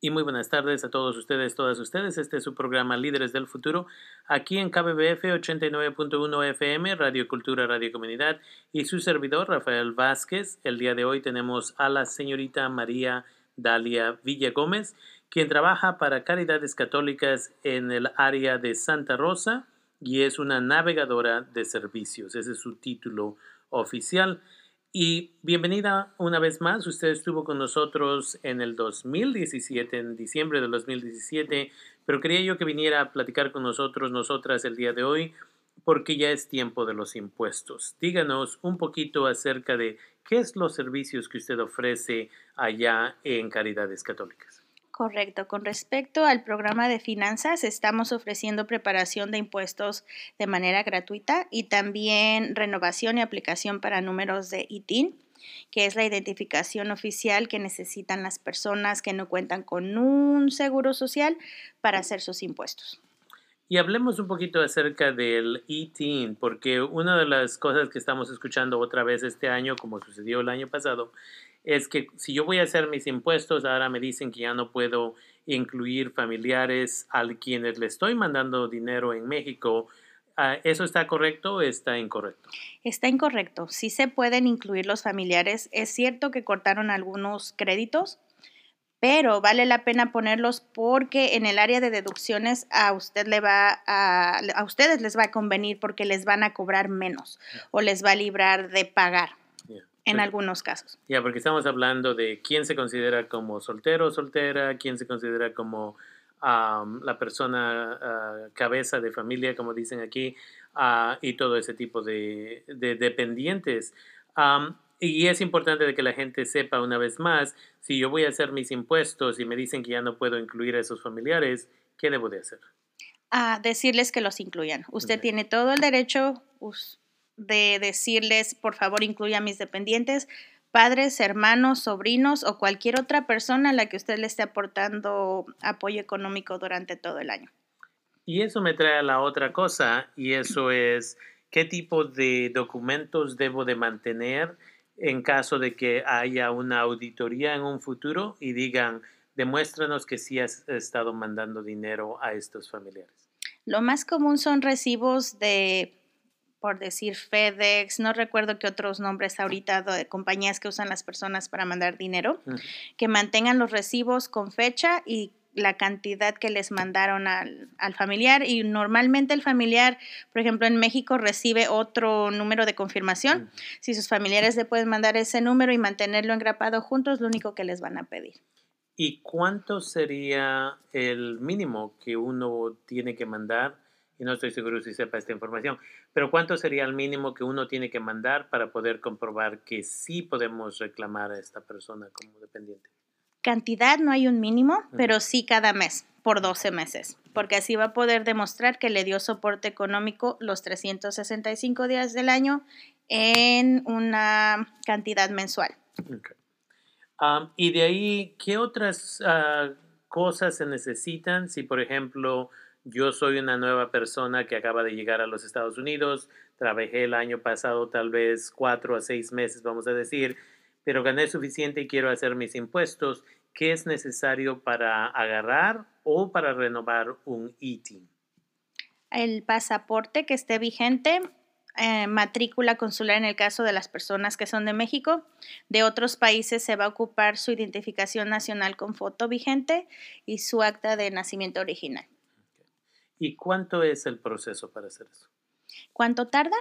Y muy buenas tardes a todos ustedes, todas ustedes. Este es su programa Líderes del Futuro, aquí en KBBF 89.1 FM, Radio Cultura, Radio Comunidad, y su servidor, Rafael Vázquez. El día de hoy tenemos a la señorita María Dalia Villa Gómez, quien trabaja para Caridades Católicas en el área de Santa Rosa y es una navegadora de servicios. Ese es su título oficial. Y bienvenida una vez más. Usted estuvo con nosotros en el 2017, en diciembre del 2017, pero quería yo que viniera a platicar con nosotros, nosotras, el día de hoy, porque ya es tiempo de los impuestos. Díganos un poquito acerca de qué es los servicios que usted ofrece allá en Caridades Católicas. Correcto. Con respecto al programa de finanzas, estamos ofreciendo preparación de impuestos de manera gratuita y también renovación y aplicación para números de ITIN, que es la identificación oficial que necesitan las personas que no cuentan con un seguro social para hacer sus impuestos. Y hablemos un poquito acerca del ITIN, porque una de las cosas que estamos escuchando otra vez este año, como sucedió el año pasado, es que si yo voy a hacer mis impuestos, ahora me dicen que ya no puedo incluir familiares a quienes le estoy mandando dinero en México. Ah, ¿Eso está correcto o está incorrecto? Está incorrecto. Sí se pueden incluir los familiares. Es cierto que cortaron algunos créditos, pero vale la pena ponerlos porque en el área de deducciones a usted le va a, a ustedes les va a convenir porque les van a cobrar menos o les va a librar de pagar en algunos casos. Ya, porque estamos hablando de quién se considera como soltero o soltera, quién se considera como la persona ah, cabeza de familia, como dicen aquí, uh, y todo ese tipo de, de dependientes. y es importante de que la gente sepa una vez más, si yo voy a hacer mis impuestos y me dicen que ya no puedo incluir a esos familiares, ¿qué debo de hacer? A decirles que los incluyan. Usted tiene todo el derecho, de decirles, por favor, incluya a mis dependientes, padres, hermanos, sobrinos o cualquier otra persona a la que usted le esté aportando apoyo económico durante todo el año. Y eso me trae a la otra cosa, y eso es qué tipo de documentos debo de mantener en caso de que haya una auditoría en un futuro y digan, demuéstranos que sí has estado mandando dinero a estos familiares. Lo más común son recibos de por decir FedEx, no recuerdo qué otros nombres ahorita de compañías que usan las personas para mandar dinero, que mantengan los recibos con fecha y la cantidad que les mandaron al, familiar y normalmente el familiar, por ejemplo, en México recibe otro número de confirmación. Si sus familiares le pueden mandar ese número y mantenerlo engrapado juntos, lo único que les van a pedir. ¿Y cuánto sería el mínimo que uno tiene que mandar? Y no estoy seguro si sepa esta información, pero ¿cuánto sería el mínimo que uno tiene que mandar para poder comprobar que sí podemos reclamar a esta persona como dependiente? Cantidad no hay un mínimo, pero sí cada mes, por 12 meses, porque así va a poder demostrar que le dio soporte económico los 365 días del año en una cantidad mensual. y de ahí, ¿qué otras ah, cosas se necesitan si, por ejemplo, yo soy una nueva persona que acaba de llegar a los Estados Unidos, trabajé el año pasado tal vez cuatro a seis meses, vamos a decir, pero gané suficiente y quiero hacer mis impuestos. ¿Qué es necesario para agarrar o para renovar un ITIN? El pasaporte que esté vigente, eh, matrícula consular en el caso de las personas que son de México. De otros países se va a ocupar su identificación nacional con foto vigente y su acta de nacimiento original. ¿Y cuánto es el proceso para hacer eso? ¿Cuánto tarda?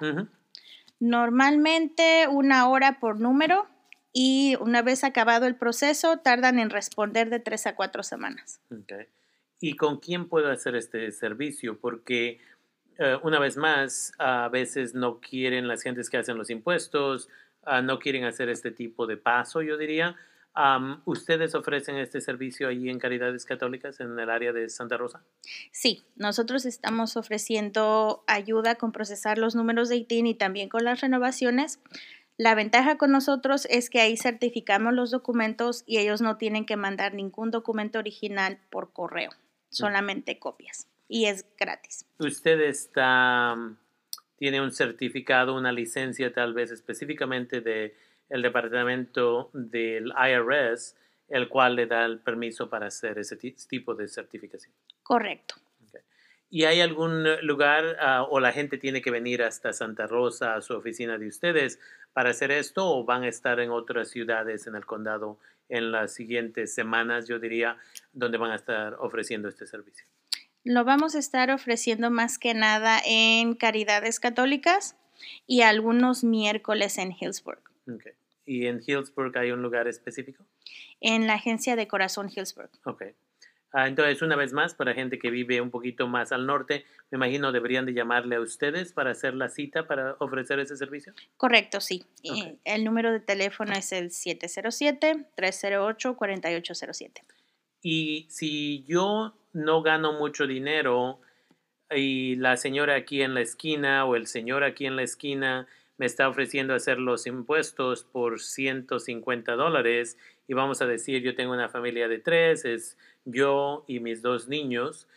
Normalmente una hora por número y una vez acabado el proceso tardan en responder de tres a cuatro semanas. ¿Y con quién puedo hacer este servicio? Porque eh, una vez más, a veces no quieren las gentes que hacen los impuestos, ah, no quieren hacer este tipo de paso, yo diría. ¿Ustedes ofrecen este servicio ahí en Caridades Católicas en el área de Santa Rosa? Sí, nosotros estamos ofreciendo ayuda con procesar los números de ITIN y también con las renovaciones. La ventaja con nosotros es que ahí certificamos los documentos y ellos no tienen que mandar ningún documento original por correo, solamente copias y es gratis. ¿Usted está, tiene un certificado, una licencia tal vez específicamente de el departamento del IRS el cual le da el permiso para hacer ese tipo de certificación. Correcto. ¿Y hay algún lugar ah, o la gente tiene que venir hasta Santa Rosa, a su oficina de ustedes, para hacer esto o van a estar en otras ciudades en el condado en las siguientes semanas, yo diría, donde van a estar ofreciendo este servicio? Lo vamos a estar ofreciendo más que nada en Caridades Católicas y algunos miércoles en Hillsburg. Okay. ¿Y en Hillsburg hay un lugar específico? En la agencia de Corazón Hillsburg. Ok. Ah, entonces, una vez más, para gente que vive un poquito más al norte, me imagino deberían de llamarle a ustedes para hacer la cita para ofrecer ese servicio. Correcto, sí. El número de teléfono es el 707-308-4807. Y si yo no gano mucho dinero y la señora aquí en la esquina o el señor aquí en la esquina me está ofreciendo hacer los impuestos por 150 dólares y vamos a decir yo tengo una familia de tres, es yo y mis dos niños,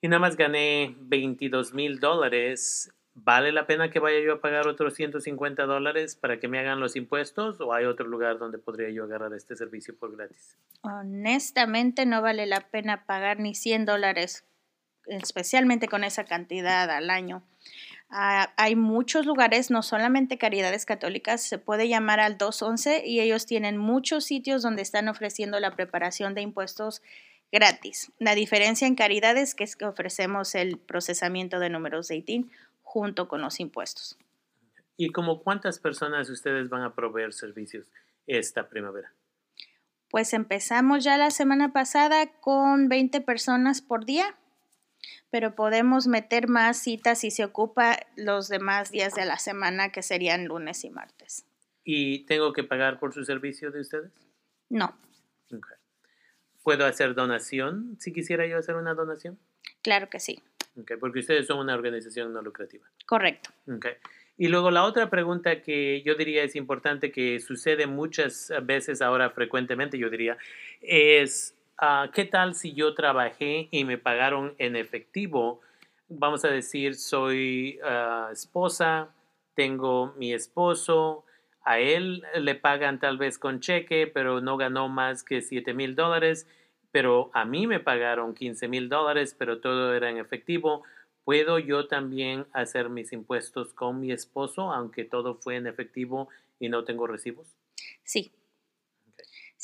y nada más gané 22 mil dólares, ¿vale la pena que vaya yo a pagar otros 150 dólares para que me hagan los impuestos o hay otro lugar donde podría yo agarrar este servicio por gratis? Honestamente no vale la pena pagar ni 100 dólares, especialmente con esa cantidad al año. Ah, hay muchos lugares, no solamente Caridades Católicas, se puede llamar al 211 y ellos tienen muchos sitios donde están ofreciendo la preparación de impuestos gratis. La diferencia en Caridades es que ofrecemos el procesamiento de números de ITIN junto con los impuestos. ¿Y como cuántas personas ustedes van a proveer servicios esta primavera? Pues empezamos ya la semana pasada con 20 personas por día pero podemos meter más citas si se ocupa los demás días de la semana, que serían lunes y martes. ¿Y tengo que pagar por su servicio de ustedes? No. ¿Puedo hacer donación si quisiera yo hacer una donación? Claro que sí. porque ustedes son una organización no lucrativa. Correcto. Y luego la otra pregunta que yo diría es importante, que sucede muchas veces ahora frecuentemente, yo diría, es Ah, ¿qué tal si yo trabajé y me pagaron en efectivo? Vamos a decir, soy ah, esposa, tengo mi esposo, a él le pagan tal vez con cheque, pero no ganó más que 7 mil dólares, pero a mí me pagaron 15 mil dólares, pero todo era en efectivo. ¿Puedo yo también hacer mis impuestos con mi esposo, aunque todo fue en efectivo y no tengo recibos? Sí,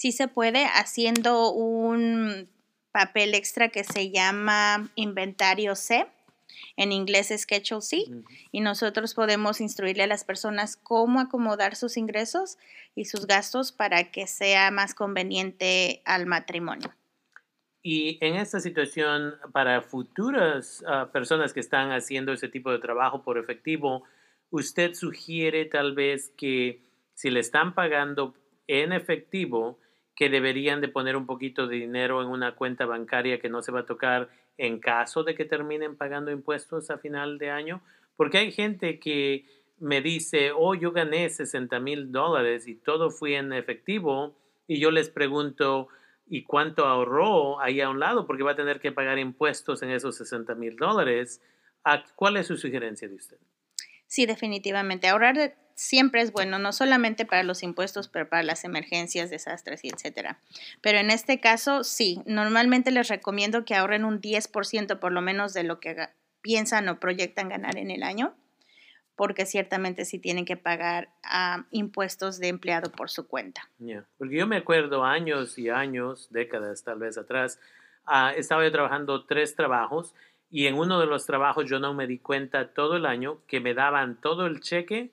sí se puede haciendo un papel extra que se llama inventario C. En inglés es Schedule C. Y nosotros podemos instruirle a las personas cómo acomodar sus ingresos y sus gastos para que sea más conveniente al matrimonio. Y en esta situación, para futuras ah, personas que están haciendo ese tipo de trabajo por efectivo, usted sugiere tal vez que si le están pagando en efectivo, que deberían de poner un poquito de dinero en una cuenta bancaria que no se va a tocar en caso de que terminen pagando impuestos a final de año. Porque hay gente que me dice, oh, yo gané 60 mil dólares y todo fue en efectivo. Y yo les pregunto, ¿y cuánto ahorró ahí a un lado? Porque va a tener que pagar impuestos en esos 60 mil dólares. ¿Cuál es su sugerencia de usted? Sí, definitivamente. Ahorrar siempre es bueno, no solamente para los impuestos, pero para las emergencias, desastres y etcétera. Pero en este caso, sí, normalmente les recomiendo que ahorren un 10% por lo menos de lo que piensan o proyectan ganar en el año, porque ciertamente sí tienen que pagar ah, impuestos de empleado por su cuenta. Porque yo me acuerdo años y años, décadas tal vez atrás, uh, estaba yo trabajando tres trabajos y en uno de los trabajos yo no me di cuenta todo el año que me daban todo el cheque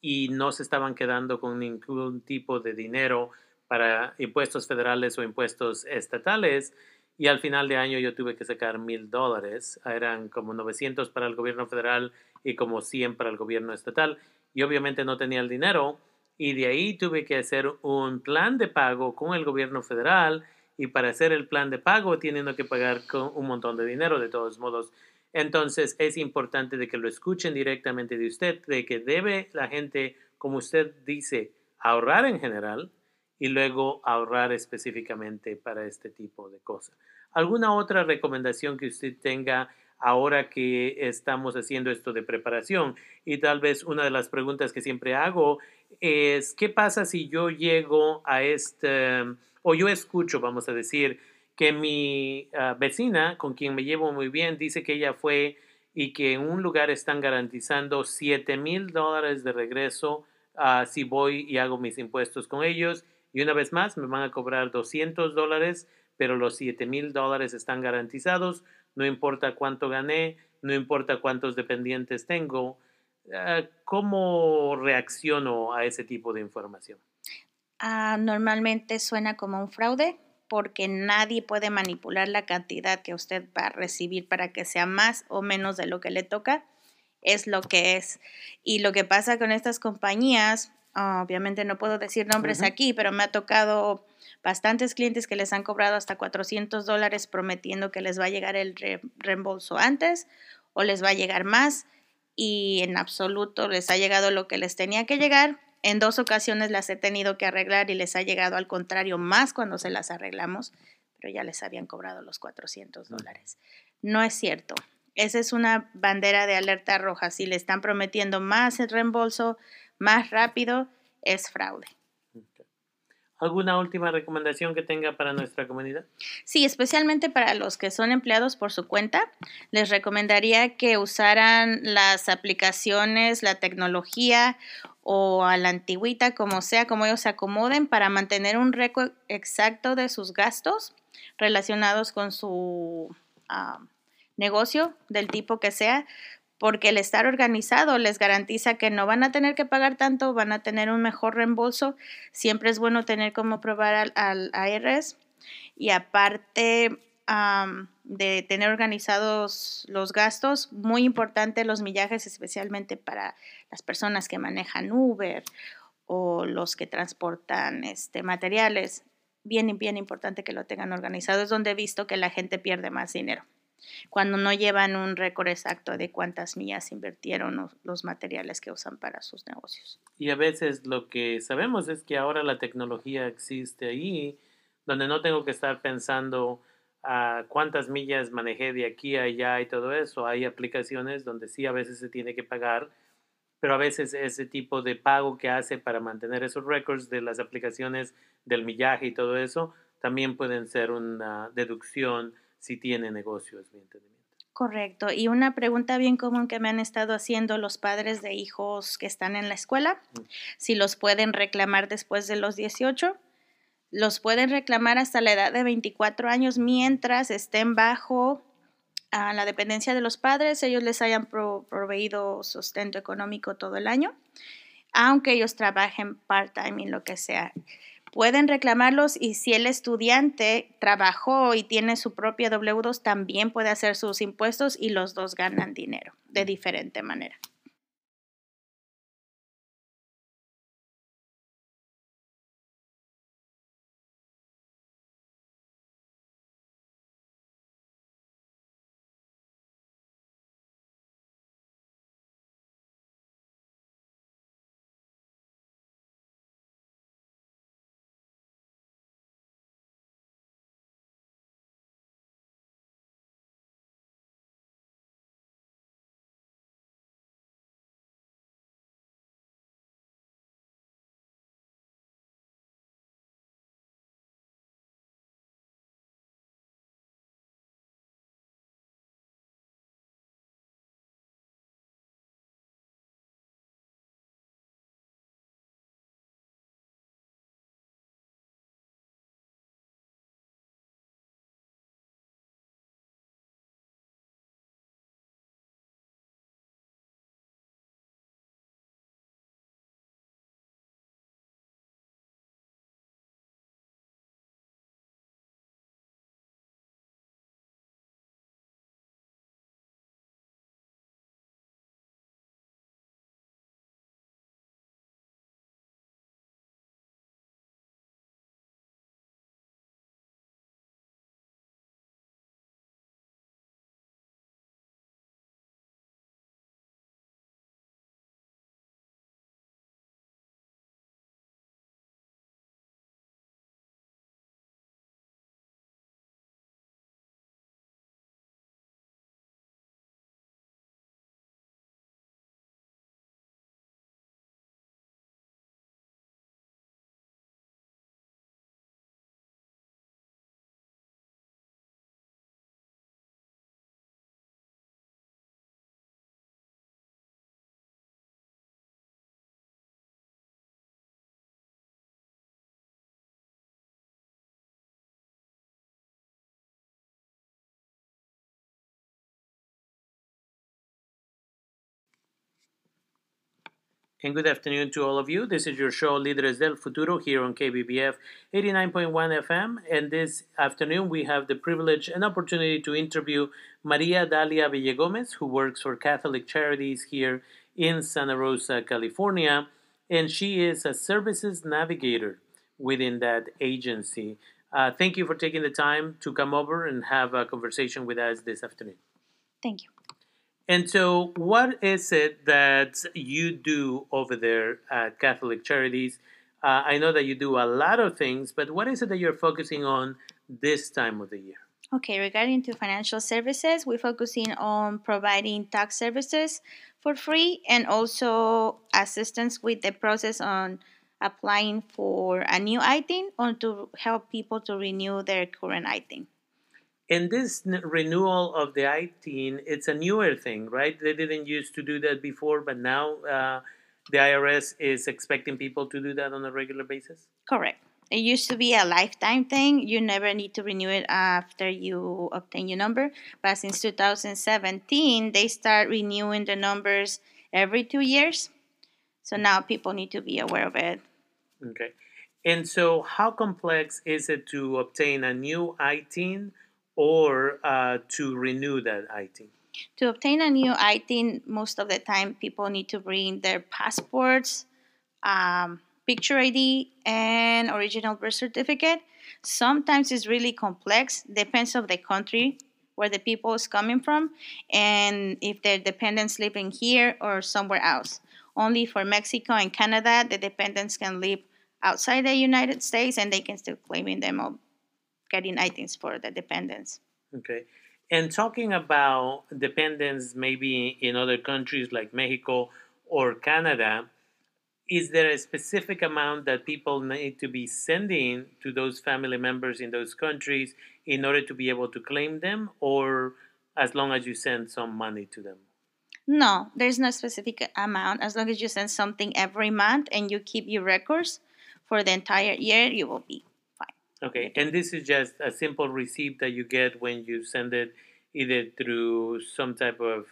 y no se estaban quedando con ningún tipo de dinero para impuestos federales o impuestos estatales. Y al final de año yo tuve que sacar mil dólares. Eran como 900 para el gobierno federal y como 100 para el gobierno estatal. Y obviamente no tenía el dinero. Y de ahí tuve que hacer un plan de pago con el gobierno federal y para hacer el plan de pago teniendo que pagar con un montón de dinero de todos modos. Entonces es importante de que lo escuchen directamente de usted, de que debe la gente, como usted dice, ahorrar en general y luego ahorrar específicamente para este tipo de cosas. ¿Alguna otra recomendación que usted tenga ahora que estamos haciendo esto de preparación? Y tal vez una de las preguntas que siempre hago es, ¿qué pasa si yo llego a este o yo escucho, vamos a decir, que mi ah, vecina, con quien me llevo muy bien, dice que ella fue y que en un lugar están garantizando 7 mil dólares de regreso ah, si voy y hago mis impuestos con ellos. Y una vez más me van a cobrar 200 dólares, pero los 7 mil dólares están garantizados, no importa cuánto gané, no importa cuántos dependientes tengo. Ah, ¿Cómo reacciono a ese tipo de información? normalmente suena como un fraude porque nadie puede manipular la cantidad que usted va a recibir para que sea más o menos de lo que le toca. Es lo que es. Y lo que pasa con estas compañías, obviamente no puedo decir nombres aquí, pero me ha tocado bastantes clientes que les han cobrado hasta 400 dólares prometiendo que les va a llegar el reembolso antes o les va a llegar más y en absoluto les ha llegado lo que les tenía que llegar en dos ocasiones las he tenido que arreglar y les ha llegado al contrario más cuando se las arreglamos, pero ya les habían cobrado los 400 dólares. No es cierto. Esa es una bandera de alerta roja. Si le están prometiendo más el reembolso, más rápido, es fraude. ¿Alguna última recomendación que tenga para nuestra comunidad? Sí, especialmente para los que son empleados por su cuenta, les recomendaría que usaran las aplicaciones, la tecnología o a la antigüita, como sea, como ellos se acomoden para mantener un récord exacto de sus gastos relacionados con su ah, negocio, del tipo que sea, porque el estar organizado les garantiza que no van a tener que pagar tanto, van a tener un mejor reembolso. Siempre es bueno tener como probar al, ARS y aparte de tener organizados los gastos, muy importante los millajes, especialmente para las personas que manejan Uber o los que transportan este, materiales. Bien, bien importante que lo tengan organizado. Es donde he visto que la gente pierde más dinero cuando no llevan un récord exacto de cuántas millas invirtieron los materiales que usan para sus negocios. Y a veces lo que sabemos es que ahora la tecnología existe ahí, donde no tengo que estar pensando a cuántas millas manejé de aquí a allá y todo eso. Hay aplicaciones donde sí a veces se tiene que pagar, pero a veces ese tipo de pago que hace para mantener esos récords de las aplicaciones del millaje y todo eso también pueden ser una deducción si tiene negocios, Correcto. Y una pregunta bien común que me han estado haciendo los padres de hijos que están en la escuela, mm. si los pueden reclamar después de los 18 los pueden reclamar hasta la edad de 24 años mientras estén bajo a la dependencia de los padres, ellos les hayan proveído sustento económico todo el año, aunque ellos trabajen part-time y lo que sea. Pueden reclamarlos y si el estudiante trabajó y tiene su propia W2, también puede hacer sus impuestos y los dos ganan dinero de diferente manera. And good afternoon to all of you. This is your show, Líderes del Futuro, here on KBBF 89.1 FM. And this afternoon, we have the privilege and opportunity to interview Maria Dalia Villegomez, who works for Catholic Charities here in Santa Rosa, California. And she is a services navigator within that agency. Uh, thank you for taking the time to come over and have a conversation with us this afternoon. Thank you. And so, what is it that you do over there at Catholic Charities? Uh, I know that you do a lot of things, but what is it that you're focusing on this time of the year? Okay, regarding to financial services, we're focusing on providing tax services for free and also assistance with the process on applying for a new ITIN or to help people to renew their current ITIN. And this n- renewal of the ITIN, it's a newer thing, right? They didn't used to do that before, but now uh, the IRS is expecting people to do that on a regular basis? Correct. It used to be a lifetime thing. You never need to renew it after you obtain your number. But since 2017, they start renewing the numbers every two years. So now people need to be aware of it. Okay. And so, how complex is it to obtain a new ITIN or uh, to renew that ITIN? To obtain a new ITIN, most of the time people need to bring their passports, um, picture ID, and original birth certificate. Sometimes it's really complex, depends of the country where the people is coming from, and if their dependents living here or somewhere else. Only for Mexico and Canada, the dependents can live outside the United States, and they can still claiming them of getting ITINs for the dependents. Okay. And talking about dependents maybe in other countries like Mexico or Canada, is there a specific amount that people need to be sending to those family members in those countries in order to be able to claim them, or as long as you send some money to them? No, there's no specific amount. As long as you send something every month and you keep your records for the entire year, you will be. Okay, and this is just a simple receipt that you get when you send it either through some type of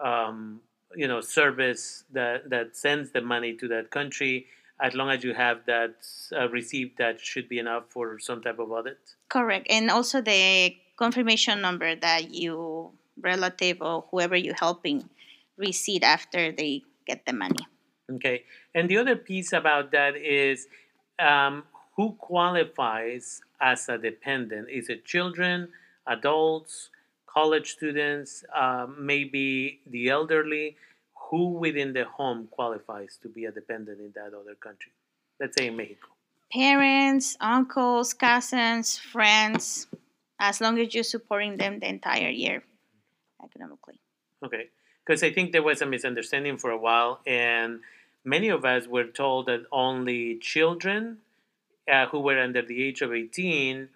um, you know service that that sends the money to that country as long as you have that uh, receipt that should be enough for some type of audit? Correct and also the confirmation number that you relative or whoever you're helping receipt after they get the money. Okay and the other piece about that is um, who qualifies as a dependent is it children adults college students, uh, maybe the elderly, who within the home qualifies to be a dependent in that other country? Let's say in Mexico. Parents, uncles, cousins, friends, as long as you're supporting them the entire year economically. Okay. Because I think there was a misunderstanding for a while, and many of us were told that only children uh, who were under the age of 18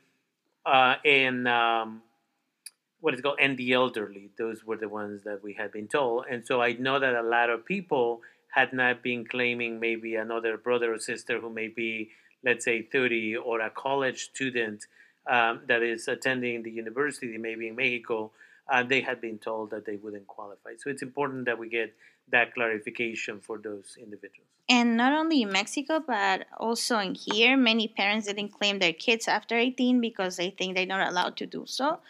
uh, and um, what is called and the elderly. Those were the ones that we had been told. And so I know that a lot of people had not been claiming maybe another brother or sister who may be, let's say, 30 or a college student um, that is attending the university, maybe in Mexico. Uh, they had been told that they wouldn't qualify. So it's important that we get that clarification for those individuals. And not only in Mexico, but also in here, many parents didn't claim their kids after 18 because they think they're not allowed to do so.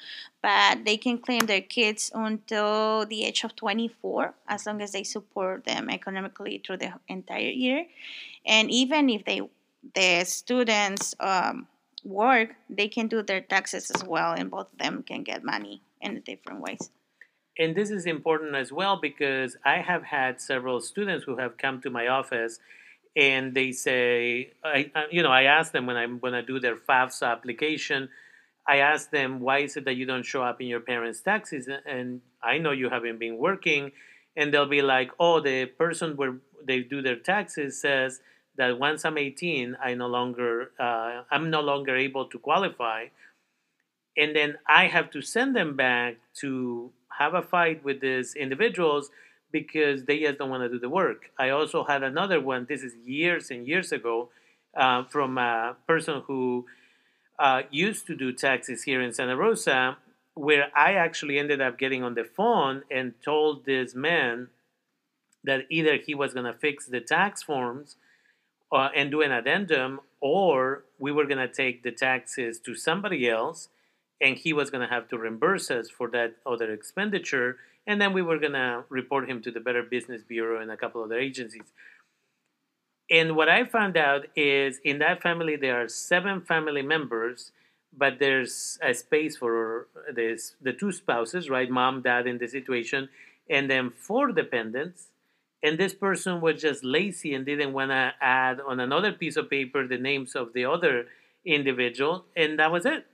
But they can claim their kids until the age of 24 as long as they support them economically through the entire year. And even if they the students um, work, they can do their taxes as well, and both of them can get money in different ways and this is important as well because I have had several students who have come to my office and they say, I, you know, I ask them when I'm when I do their FAFSA application, I ask them why is it that you don't show up in your parents' taxes, and I know you haven't been working, and they'll be like, oh, the person where they do their taxes says that once I'm 18, I no longer uh, I'm no longer able to qualify, and then I have to send them back to have a fight with these individuals because they just don't want to do the work. I also had another one, this is years and years ago, uh, from a person who uh, used to do taxes here in Santa Rosa, where I actually ended up getting on the phone and told this man that either he was going to fix the tax forms uh, and do an addendum, or we were going to take the taxes to somebody else and he was going to have to reimburse us for that other expenditure. And then we were going to report him to the Better Business Bureau and a couple other agencies. And what I found out is in that family, there are seven family members, but there's a space for this, the two spouses, right? Mom, dad in the situation, and then four dependents and this person was just lazy and didn't want to add on another piece of paper the names of the other individual and that was it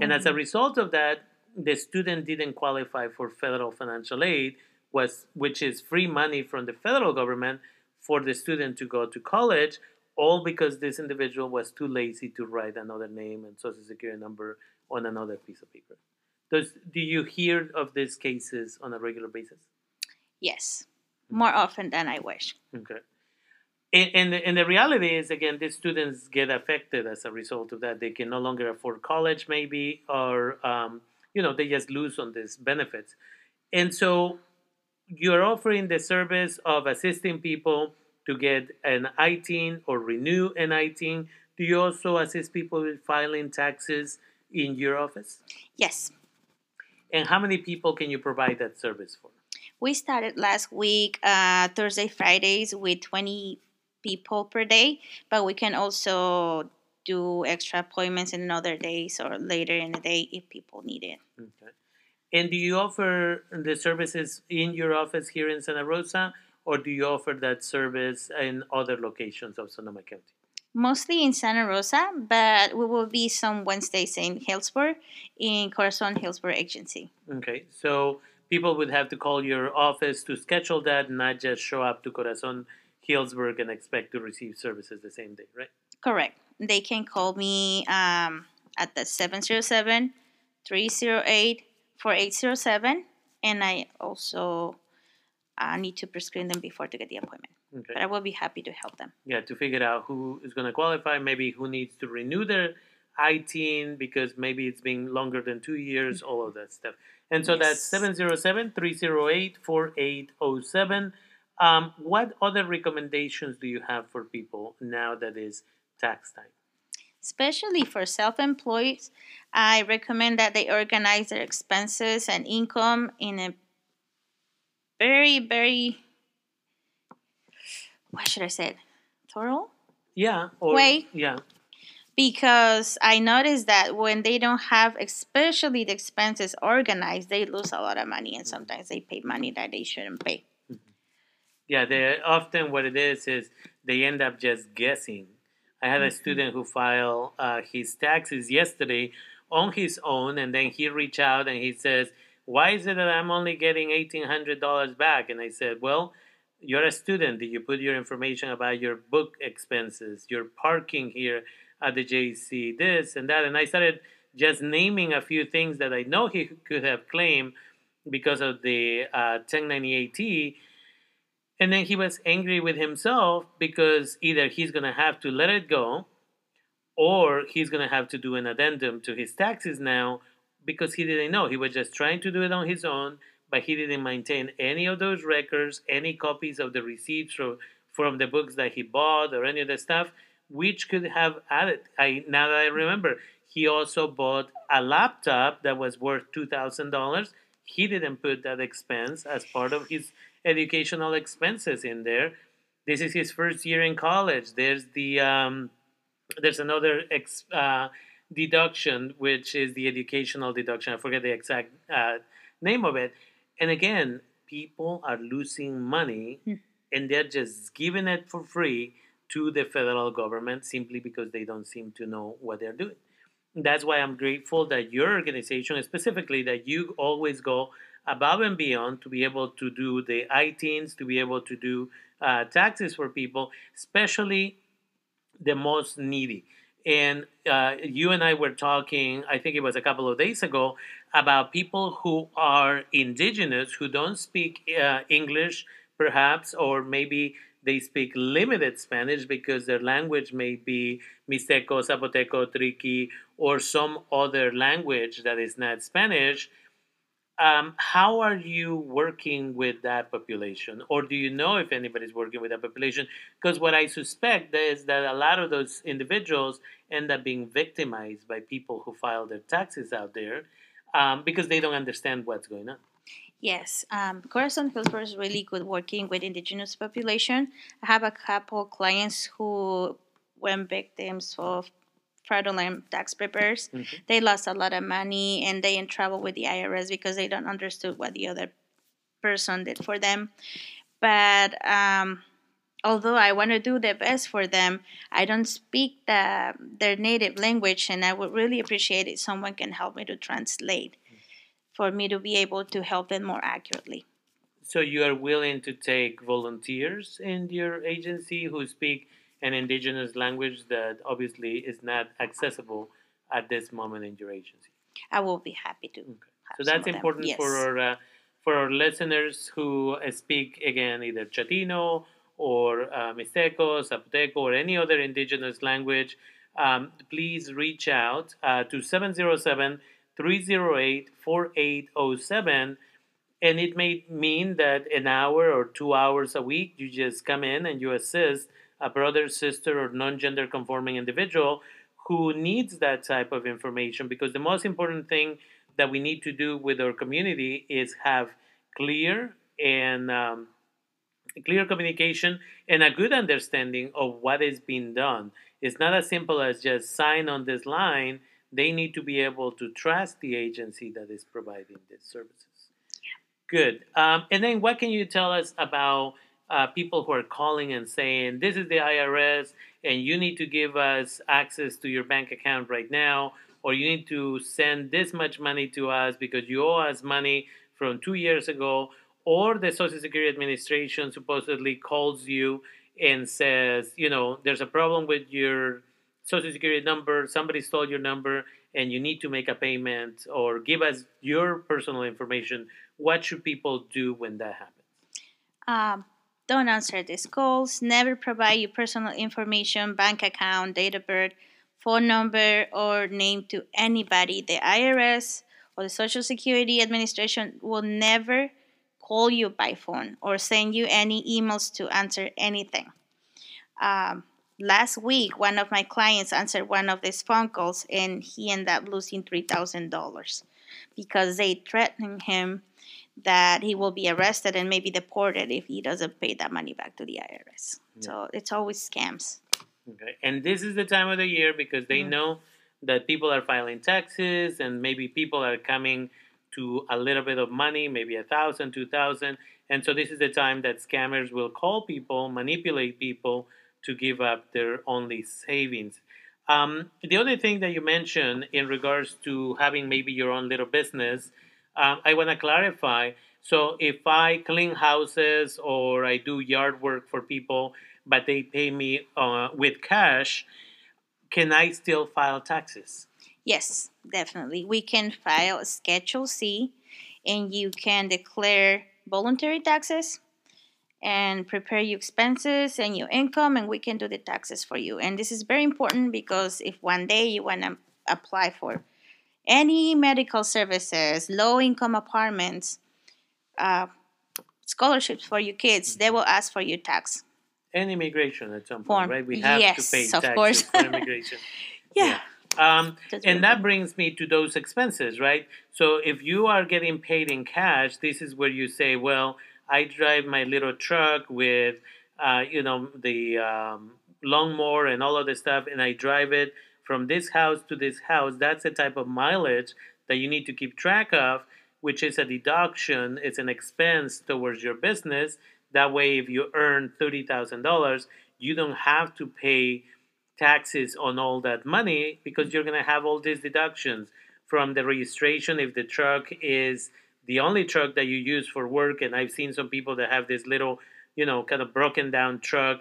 mm-hmm. and as a mm-hmm. result of that the student didn't qualify for federal financial aid was which is free money from the federal government for the student to go to college all because this individual was too lazy to write another name and social security number on another piece of paper does do you hear of these cases on a regular basis yes more often than I wish. Okay. And, and, the, and the reality is, again, these students get affected as a result of that. They can no longer afford college, maybe, or, um, you know, they just lose on these benefits. And so you're offering the service of assisting people to get an ITIN or renew an ITIN. Do you also assist people with filing taxes in your office? Yes. And how many people can you provide that service for? We started last week, uh, Thursday, Fridays, with 20 people per day, but we can also do extra appointments in other days or later in the day if people need it. Okay. And do you offer the services in your office here in Santa Rosa, or do you offer that service in other locations of Sonoma County? Mostly in Santa Rosa, but we will be some Wednesdays in Healdsburg in Corazon Healdsburg Agency. Okay, so people would have to call your office to schedule that, not just show up to Corazon Healdsburg and expect to receive services the same day, right? Correct. They can call me um, at the 707 308 4807, and I also uh, need to prescreen them before to get the appointment. Okay. But I will be happy to help them. Yeah, to figure out who is going to qualify, maybe who needs to renew their ITIN because maybe it's been longer than two years, all of that stuff. And so yes. that's 707 308 4807. Um, what other recommendations do you have for people now that is tax time? Especially for self employed, I recommend that they organize their expenses and income in a very, very, what should I say, thorough? Yeah. Or, way. Yeah because I noticed that when they don't have, especially the expenses organized, they lose a lot of money, and sometimes they pay money that they shouldn't pay. Yeah, they often what it is is they end up just guessing. I had a mm-hmm. student who filed uh, his taxes yesterday on his own, and then he reached out and he says, "Why is it that I'm only getting eighteen hundred dollars back?" And I said, "Well." You're a student. Did you put your information about your book expenses, your parking here, at the JC, this and that. And I started just naming a few things that I know he could have claimed because of the uh, 1098T. And then he was angry with himself because either he's going to have to let it go or he's going to have to do an addendum to his taxes now because he didn't know. He was just trying to do it on his own, but he didn't maintain any of those records, any copies of the receipts from, from the books that he bought or any of the stuff which could have added. I now that I remember, he also bought a laptop that was worth two thousand dollars. He didn't put that expense as part of his educational expenses in there. This is his first year in college. There's the um, there's another ex, uh, deduction which is the educational deduction. I forget the exact uh, name of it. And again, people are losing money, hmm. and they're just giving it for free to the federal government simply because they don't seem to know what they're doing. That's why I'm grateful that your organization, specifically, that you always go above and beyond to be able to do the ITINs, to be able to do uh, taxes for people, especially the most needy. And uh, you and I were talking, I think it was a couple of days ago, about people who are indigenous, who don't speak uh, English, perhaps, or maybe they speak limited Spanish because their language may be Mixteco, Zapoteco, Triqui, or some other language that is not Spanish. Um, how are you working with that population, or do you know if anybody's working with that population? Because what I suspect is that a lot of those individuals end up being victimized by people who file their taxes out there um, because they don't understand what's going on. Yes, um, Corazon Healdsburg is really good working with indigenous population. I have a couple clients who went victims of fraudulent tax preparers. Mm-hmm. They lost a lot of money and they in trouble with the IRS because they don't understood what the other person did for them. But um, although I want to do the best for them, I don't speak the, their native language, and I would really appreciate if someone can help me to translate for me to be able to help them more accurately. So you are willing to take volunteers in your agency who speak an indigenous language that obviously is not accessible at this moment in your agency. I will be happy to. Okay. So that's important yes. for our uh, for our listeners who speak again either Chatino or uh, Mixteco, Zapoteco, or any other indigenous language. Um, please reach out uh, to 707 308 4807 and it may mean that an hour or two hours a week you just come in and you assist a brother, sister, or non gender conforming individual who needs that type of information because the most important thing that we need to do with our community is have clear and um, clear communication and a good understanding of what is being done. It's not as simple as just sign on this line. They need to be able to trust the agency that is providing these services. Good. Um, and then, what can you tell us about uh, people who are calling and saying, This is the IRS, and you need to give us access to your bank account right now, or you need to send this much money to us because you owe us money from two years ago, or the Social Security Administration supposedly calls you and says, You know, there's a problem with your Social Security number, somebody stole your number, and you need to make a payment or give us your personal information. What should people do when that happens? Um, don't answer these calls. Never provide your personal information, bank account, date of birth, phone number, or name to anybody. The IRS or the Social Security Administration will never call you by phone or send you any emails to answer anything. Um, last week, one of my clients answered one of these phone calls and he ended up losing $3,000 because they threatened him that he will be arrested and maybe deported if he doesn't pay that money back to the IRS. Yeah. So it's always scams. Okay. And this is the time of the year because they mm-hmm. know that people are filing taxes and maybe people are coming to a little bit of money, maybe a thousand, two thousand. And so this is the time that scammers will call people, manipulate people to give up their only savings. Um, the other thing that you mentioned in regards to having maybe your own little business um, I want to clarify. So if I clean houses or I do yard work for people, but they pay me uh, with cash, can I still file taxes? Yes, definitely. We can file Schedule C and you can declare voluntary taxes and prepare your expenses and your income and we can do the taxes for you. And this is very important because if one day you want to apply for any medical services, low income apartments, uh, scholarships for your kids, they will ask for your tax. And immigration at some point, right? We have yes, to pay of taxes course. for immigration. yeah. yeah. Um, and that brings me to those expenses, right? So if you are getting paid in cash, this is where you say, well, I drive my little truck with, uh, you know, the um, lawnmower and all of the stuff, and I drive it from this house to this house, that's the type of mileage that you need to keep track of, which is a deduction, it's an expense towards your business. That way, if you earn $30,000, you don't have to pay taxes on all that money because you're going to have all these deductions. From the registration if the truck is the only truck that you use for work and i've seen some people that have this little you know kind of broken down truck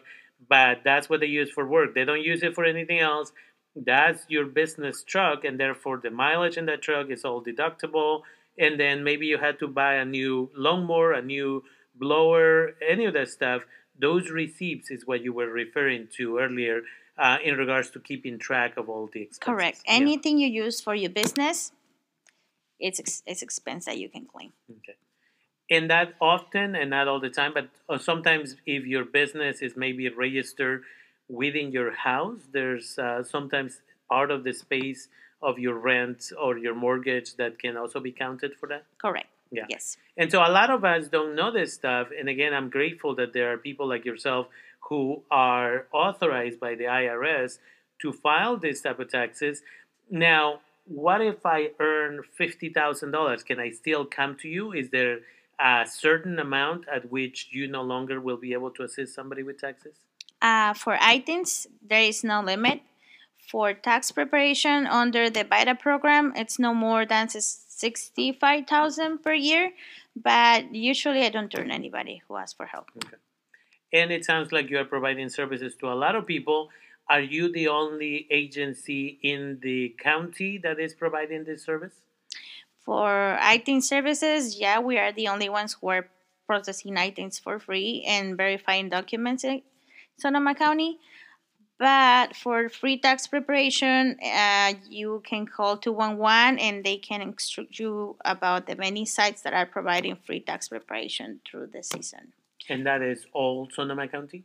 but that's what they use for work. They don't use it for anything else that's your business truck and therefore the mileage in that truck is all deductible and then maybe you had to buy a new lawnmower a new blower any of that stuff those receipts is what you were referring to earlier uh, in regards to keeping track of all the expenses. Correct. Anything yeah. you use for your business, it's ex- it's expense that you can claim. Okay. And that often, and not all the time, but uh, sometimes if your business is maybe registered within your house, there's uh, sometimes part of the space of your rent or your mortgage that can also be counted for that. Correct. Yeah. Yes. And so a lot of us don't know this stuff. And again, I'm grateful that there are people like yourself who are authorized by the IRS to file this type of taxes. Now, what if I earn $50,000? Can I still come to you? Is there a certain amount at which you no longer will be able to assist somebody with taxes? Uh, for ITINs, there is no limit. For tax preparation under the VITA program, it's no more than 65000 per year, but usually I don't turn anybody who asks for help. Okay. And it sounds like you are providing services to a lot of people. Are you the only agency in the county that is providing this service? For ITIN services, yeah, we are the only ones who are processing ITINs for free and verifying documents Sonoma County. But for free tax preparation, uh, you can call 211 and they can instruct you about the many sites that are providing free tax preparation through the season. And that is all Sonoma County?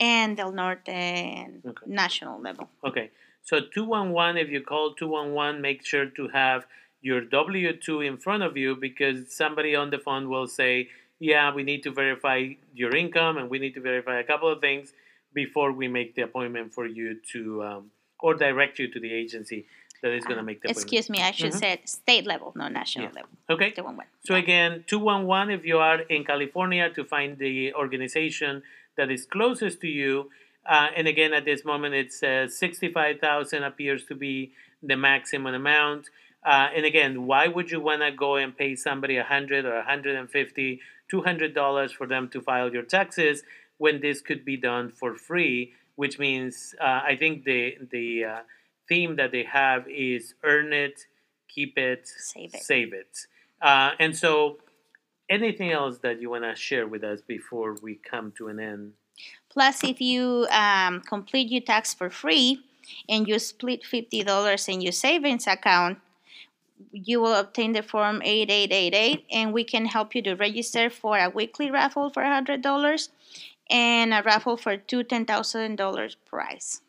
And Del Norte and Okay. national level. Okay. So 211, if you call 211, make sure to have your W 2 in front of you because somebody on the phone will say, Yeah, we need to verify your income and we need to verify a couple of things before we make the appointment for you to, um, or direct you to the agency that is going to make the appointment. Excuse me, I should Mhm. say state level, not national Yeah. level. Okay. 211. So again, 211 if you are in California to find the organization that is closest to you. Uh, and again, at this moment, it's uh, 65,000 appears to be the maximum amount. Uh, and again, why would you want to go and pay somebody 100 or 150, 200 dollars for them to file your taxes when this could be done for free? Which means uh, I think the the uh, theme that they have is earn it, keep it, Save it. save it. Uh, and so, anything else that you want to share with us before we come to an end? Plus, if you um, complete your tax for free and you split $50 in your savings account, you will obtain the form 8888 and we can help you to register for a weekly raffle for $100 and a raffle for two $10,000 prize.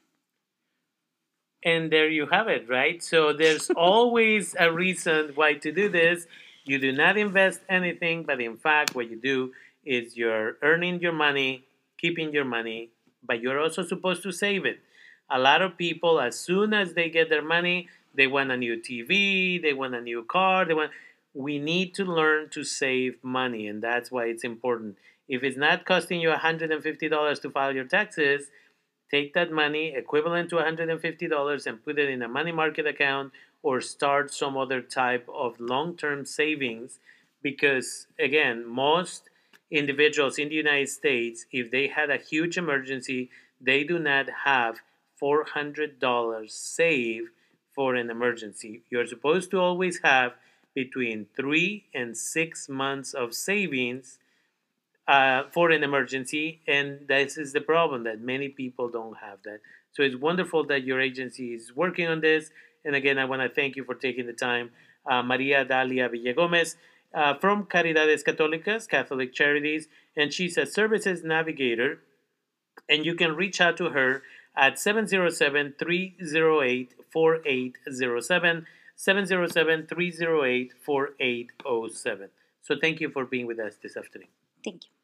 And there you have it, right? So there's always a reason why to do this. You do not invest anything, but in fact, what you do is you're earning your money, keeping your money, but you're also supposed to save it. A lot of people, as soon as they get their money, they want a new TV, they want a new car, they want. We need to learn to save money, and that's why it's important. If it's not costing you $150 to file your taxes, take that money equivalent to $150 and put it in a money market account or start some other type of long-term savings because again most individuals in the united states if they had a huge emergency they do not have $400 saved for an emergency you're supposed to always have between three and six months of savings uh, for an emergency, and this is the problem that many people don't have that. So it's wonderful that your agency is working on this. And again, I want to thank you for taking the time, uh, Maria Dalia Villagomez uh, from Caridades Católicas, Catholic Charities, and she's a services navigator. And you can reach out to her at 707 308 4807. 707 308 4807. So thank you for being with us this afternoon. Thank you.